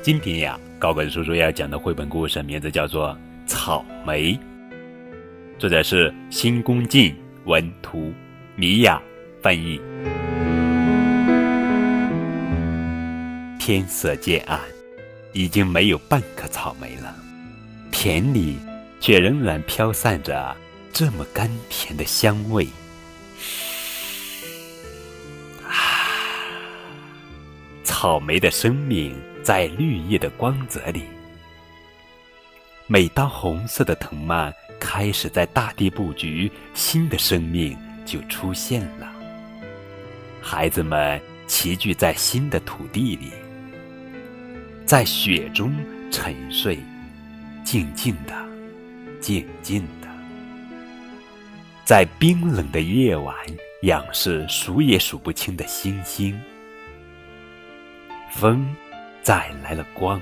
今天呀，高本叔叔要讲的绘本故事名字叫做《草莓》，作者是新宫进文图，米娅翻译。天色渐暗，已经没有半颗草莓了，田里却仍然飘散着这么甘甜的香味。草莓的生命。在绿叶的光泽里，每当红色的藤蔓开始在大地布局，新的生命就出现了。孩子们齐聚在新的土地里，在雪中沉睡，静静的，静静的，在冰冷的夜晚仰视数也数不清的星星。风。带来了光，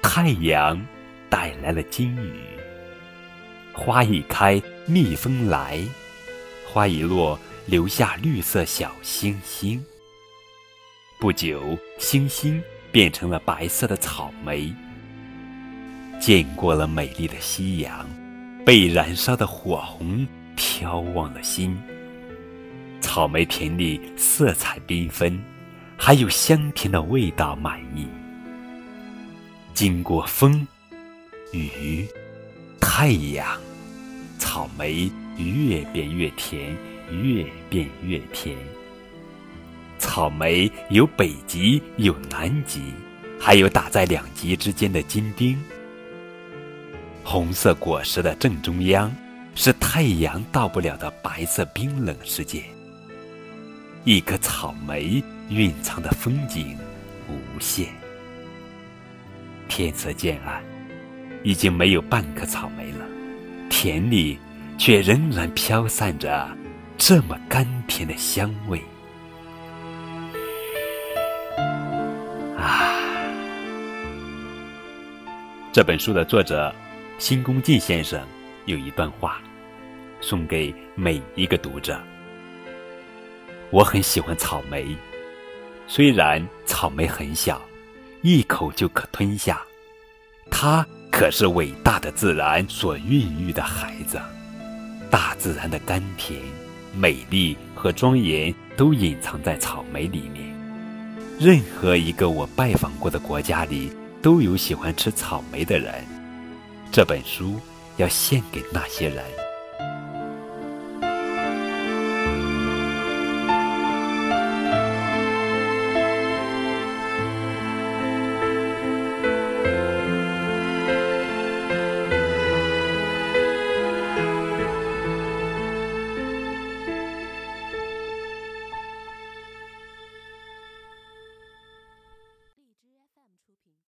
太阳带来了金雨。花一开，蜜蜂来；花一落，留下绿色小星星。不久，星星变成了白色的草莓。见过了美丽的夕阳，被燃烧的火红飘望了心。草莓田里色彩缤纷。还有香甜的味道满溢。经过风、雨、太阳，草莓越变越甜，越变越甜。草莓有北极，有南极，还有打在两极之间的金冰。红色果实的正中央，是太阳到不了的白色冰冷世界。一颗草莓。蕴藏的风景无限。天色渐暗，已经没有半颗草莓了，田里却仍然飘散着这么甘甜的香味。啊！这本书的作者新宫进先生有一段话，送给每一个读者。我很喜欢草莓。虽然草莓很小，一口就可吞下，它可是伟大的自然所孕育的孩子。大自然的甘甜、美丽和庄严都隐藏在草莓里面。任何一个我拜访过的国家里，都有喜欢吃草莓的人。这本书要献给那些人。